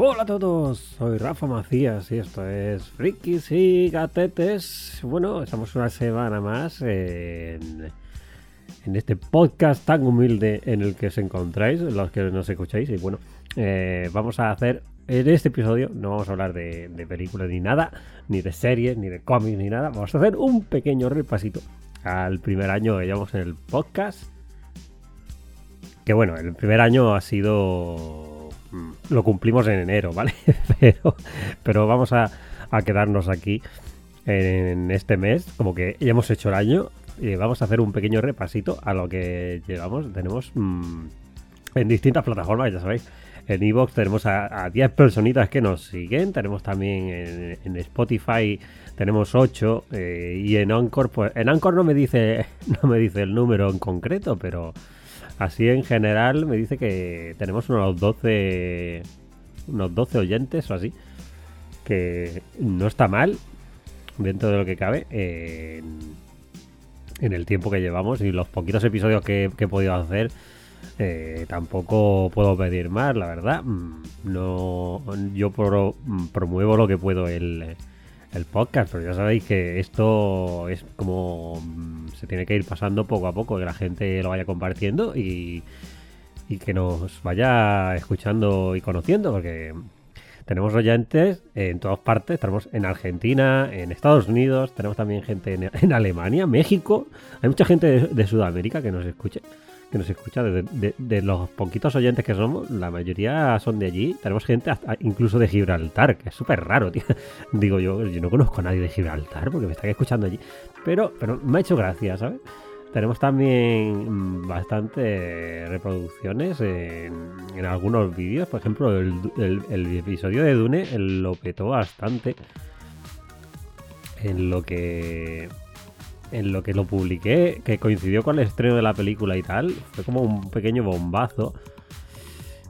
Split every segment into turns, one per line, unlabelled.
Hola a todos, soy Rafa Macías y esto es Frikis y Gatetes. Bueno, estamos una semana más en, en este podcast tan humilde en el que os encontráis, los que nos escucháis. Y bueno, eh, vamos a hacer en este episodio, no vamos a hablar de, de películas ni nada, ni de series, ni de cómics, ni nada. Vamos a hacer un pequeño repasito al primer año que llevamos en el podcast. Que bueno, el primer año ha sido. Lo cumplimos en enero, ¿vale? pero, pero vamos a, a quedarnos aquí en este mes, como que ya hemos hecho el año. Y vamos a hacer un pequeño repasito a lo que llevamos. Tenemos mm, en distintas plataformas, ya sabéis. En Evox tenemos a, a 10 personitas que nos siguen. Tenemos también en, en Spotify tenemos 8. eh, y en Anchor, pues en Anchor no me dice no me dice el número en concreto, pero así en general me dice que tenemos unos 12 unos 12 oyentes o así. Que no está mal dentro de lo que cabe. en, el tiempo que llevamos y los poquitos episodios que, he podido hacer. Eh, tampoco puedo pedir más, la verdad. Mm, No, yo mm, promuevo lo que puedo el, el podcast, pero ya sabéis que esto es como mm, se tiene que ir pasando poco a poco, que la gente lo vaya compartiendo y, y que nos vaya escuchando y conociendo, porque tenemos oyentes en todas partes, tenemos en Argentina, en Estados Unidos, tenemos también gente en, Alemania, México, hay mucha gente de, de Sudamérica que nos escuche que nos escucha de, de- los poquitos oyentes que somos, la mayoría son de allí. Tenemos gente incluso de Gibraltar, que es súper raro, tío. Digo yo, yo no conozco a nadie de Gibraltar porque me están escuchando allí. Pero, pero me ha hecho gracia, ¿sabes? Tenemos también mm, bastante reproducciones en, algunos vídeos. Por ejemplo, el, episodio de Dune lo petó bastante. En lo que en lo que lo publiqué, que coincidió con el estreno de la película y tal, fue como un pequeño bombazo.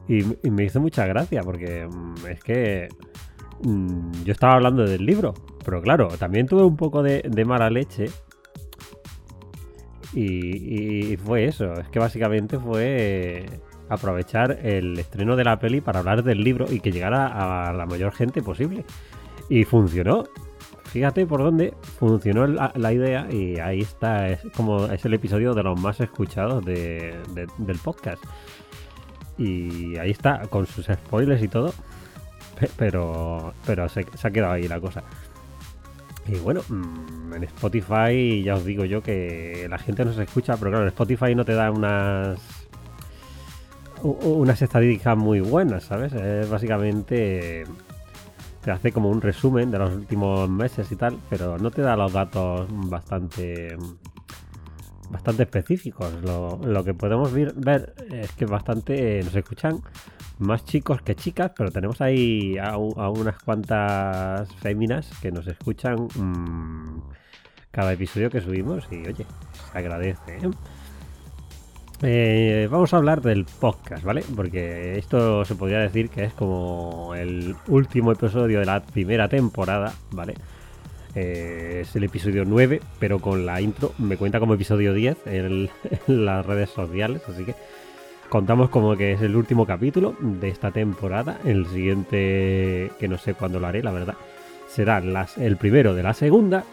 Y, me hizo mucha gracia, porque mm, es que mm, yo estaba hablando del libro, pero claro, también tuve un poco de, mala leche. Y, y fue eso, es que básicamente fue aprovechar el estreno de la peli para hablar del libro y que llegara a la mayor gente posible. Y funcionó, fíjate por dónde funcionó la, idea y ahí está, es como es el episodio de los más escuchados de- de- del podcast. Y ahí está, con sus spoilers y todo, pe- pero, pero se, ha quedado ahí la cosa. Y bueno, mm, en Spotify ya os digo yo que la gente nos escucha, pero claro, en Spotify no te da unas unas estadísticas muy buenas, ¿sabes? Es básicamente te hace como un resumen de los últimos meses y tal, pero no te da los datos bastante bastante específicos. Lo, que podemos ver, es que bastante nos escuchan más chicos que chicas, pero tenemos ahí a, unas cuantas féminas que nos escuchan mm, cada episodio que subimos y oye, se agradece. ¿eh? Eh, vamos a hablar del podcast, ¿vale? Porque esto se podría decir que es como el último episodio de la primera temporada, ¿vale? Eh, es el episodio 9, pero con la intro me cuenta como episodio 10 en, las redes sociales, así que contamos como que es el último capítulo de esta temporada. El siguiente, que no sé cuándo lo haré, la verdad, será las, el primero de la segunda.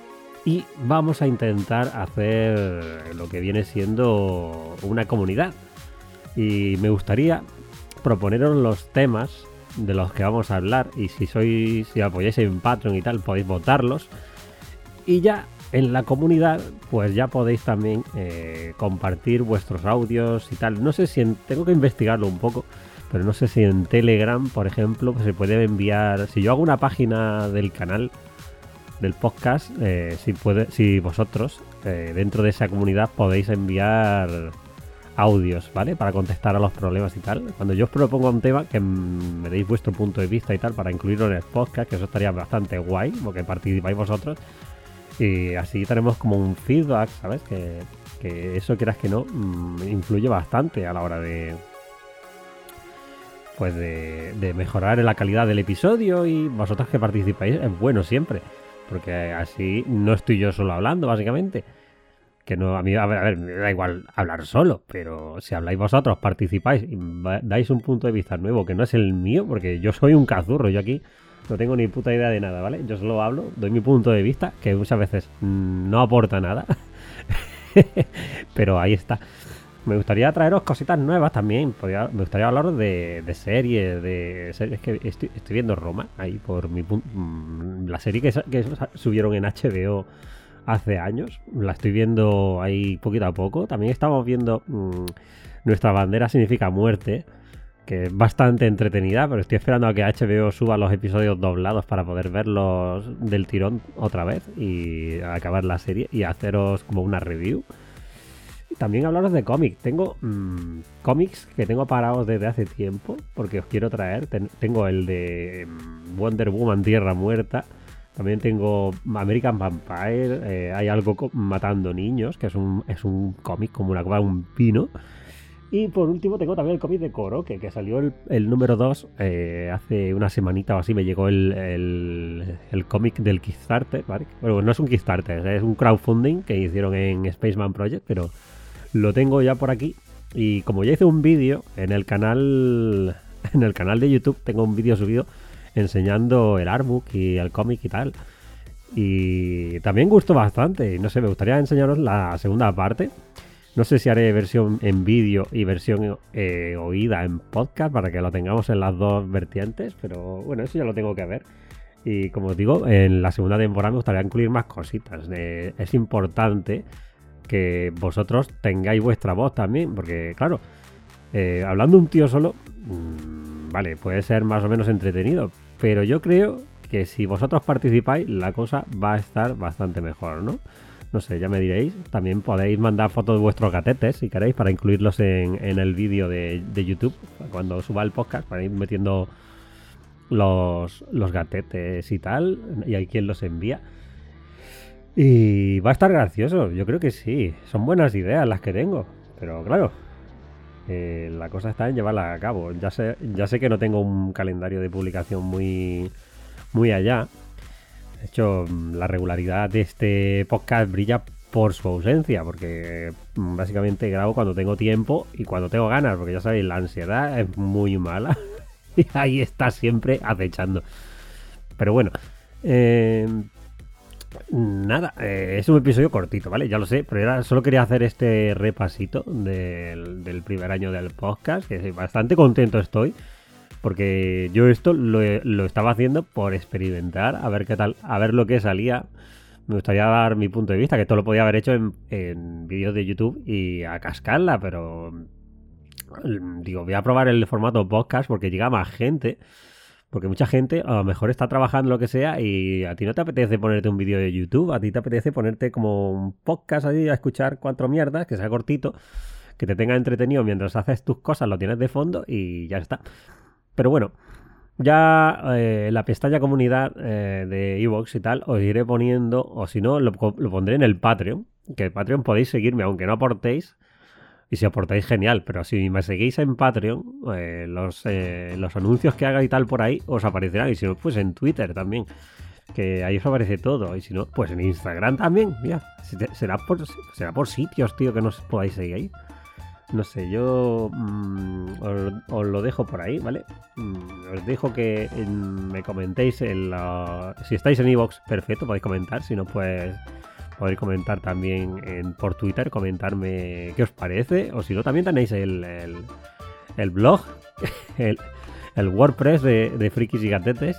Y vamos a intentar hacer lo que viene siendo una comunidad. Y me gustaría proponeros los temas de los que vamos a hablar. Y si sois, si apoyáis en Patreon y tal, podéis votarlos. Y ya en la comunidad, pues ya podéis también eh, compartir vuestros audios y tal. No sé si en- tengo que investigarlo un poco, pero no sé si en Telegram, por ejemplo, pues se puede enviar. Si yo hago una página del canal del podcast, eh, si puede, si vosotros eh, dentro de esa comunidad podéis enviar audios, ¿vale? Para contestar a los problemas y tal. Cuando yo os propongo un tema, que me deis vuestro punto de vista y tal para incluirlo en el podcast, que eso estaría bastante guay, porque participáis vosotros. Y así tenemos como un feedback, ¿sabes? Que, que eso quieras que no, mm, influye bastante a la hora de. Pues de, de mejorar la calidad del episodio y vosotros que participáis es bueno siempre. Porque así no estoy yo solo hablando, básicamente. que no, a mí, a ver, a ver, me da igual hablar solo, pero si habláis vosotros, participáis y dais un punto de vista nuevo que no es el mío, porque yo soy un cazurro, yo aquí no tengo ni puta idea de nada, ¿vale? Yo solo hablo, doy mi punto de vista, que muchas veces no aporta nada, pero ahí está. Me gustaría traeros cositas nuevas también. me gustaría hablar de, series, de series que estoy, viendo Roma, ahí por mi mm, la serie que, que subieron en HBO hace años. La estoy viendo ahí poquito a poco. También estamos viendo mm, Nuestra bandera significa muerte, que es bastante entretenida, pero estoy esperando a que HBO suba los episodios doblados para poder verlos del tirón otra vez y acabar la serie y haceros como una review. También hablaros de cómics. Tengo mm, cómics que tengo parados desde hace tiempo porque os quiero traer. tengo el de mm, Wonder Woman Tierra Muerta también tengo American Vampire, eh, hay algo matando niños, que es un, es un cómic como una copa un pino. Y por último tengo también el cómic de Coro, que, salió el, número 2 eh, hace una semanita o así, me llegó el, cómic del Kickstarter, Bueno, no es un Kickstarter, es un crowdfunding que hicieron en Spaceman Project, pero lo tengo ya por aquí. Y como ya hice un vídeo en el canal en el canal de YouTube, tengo un vídeo subido enseñando el artbook y el cómic y tal. Y también gustó bastante. No sé, me gustaría enseñaros la segunda parte. No sé si haré versión en vídeo y versión eh, oída en podcast para que lo tengamos en las dos vertientes, pero bueno, eso ya lo tengo que ver. Y como os digo, en la segunda temporada me gustaría incluir más cositas. es importante que vosotros tengáis vuestra voz también, porque claro, eh, hablando un tío solo, mm, vale, puede ser más o menos entretenido, pero yo creo que si vosotros participáis, la cosa va a estar bastante mejor, ¿no? No sé, ya me diréis. También podéis mandar fotos de vuestros gatetes si queréis para incluirlos en, el vídeo de, YouTube. Cuando suba el podcast, para ir metiendo los, los gatetes y tal. Y hay quien los envía. Y va a estar gracioso, yo creo que sí. Son buenas ideas las que tengo. Pero claro, eh, la cosa está en llevarla a cabo. Ya sé, ya sé que no tengo un calendario de publicación muy, muy allá. De hecho, la regularidad de este podcast brilla por su ausencia, porque mm, básicamente grabo cuando tengo tiempo y cuando tengo ganas, porque ya sabéis, la ansiedad es muy mala y ahí está siempre acechando. Pero bueno, eh, Nada, eh, es un episodio cortito, ¿vale? Ya lo sé, pero solo quería hacer este repasito del, primer año del podcast, que bastante contento estoy, porque yo esto lo, estaba haciendo por experimentar, a ver qué tal, a ver lo que salía. Me gustaría dar mi punto de vista, que esto lo podía haber hecho en, en vídeos de YouTube y a cascarla, pero digo, voy a probar el formato podcast porque llega más gente. Porque mucha gente a lo mejor está trabajando lo que sea y a ti no te apetece ponerte un vídeo de YouTube, a ti te apetece ponerte como un podcast ahí a escuchar cuatro mierdas, que sea cortito, que te tenga entretenido mientras haces tus cosas, lo tienes de fondo y ya está. Pero bueno, ya eh, la pestaña comunidad eh, de Evox y tal os iré poniendo, o si no, lo, lo, pondré en el Patreon, que Patreon podéis seguirme, aunque no aportéis, y si aportáis, genial. Pero si me seguís en Patreon, eh, los, eh, los anuncios que haga y tal por ahí os aparecerán. Y si no, pues en Twitter también. Que ahí os aparece todo. Y si no, pues en Instagram también. Mira, será por, será por sitios, tío, que no os podáis seguir ahí. No sé, yo mm, os, lo dejo por ahí, ¿vale? Mm, os dejo que me comentéis en la... Si estáis en Evox, perfecto, podéis comentar. Si no, pues podéis comentar también por Twitter, comentarme qué os parece. O si no, también tenéis el, el, blog, el, el, WordPress de, de Frikis y Gatetes,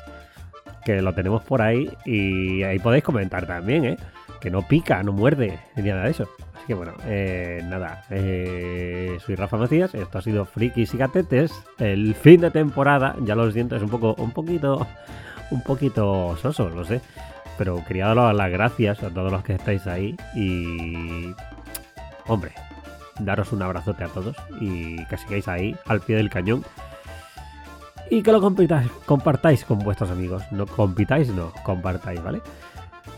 que lo tenemos por ahí. Y ahí podéis comentar también, ¿eh? Que no pica, no muerde, ni nada de eso. Así que bueno, eh, nada. Eh, soy Rafa Macías, esto ha sido Frikis y Gatetes. El fin de temporada, ya los dientes un poco, un poquito, un poquito soso, lo sé. Pero quería daros las gracias a todos los que estáis ahí y... Hombre, daros un abrazote a todos y que sigáis ahí al pie del cañón. Y que lo compartáis, compartáis con vuestros amigos. No compitáis, no, compartáis, ¿vale?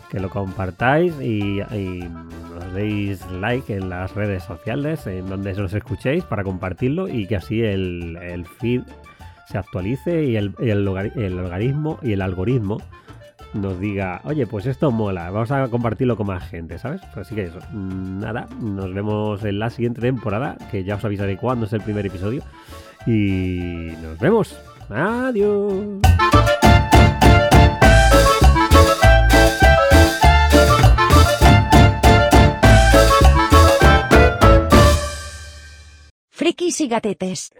Que lo compartáis y, y nos deis like en las redes sociales, en donde os escuchéis para compartirlo y que así el, feed se actualice y el, el, el, y el algoritmo nos diga, oye, pues esto mola, vamos a compartirlo con más gente, ¿sabes? Así que eso, nada, nos vemos en la siguiente temporada, que ya os avisaré cuándo es el primer episodio. Y nos vemos. Adiós.
Frikis y gatetes.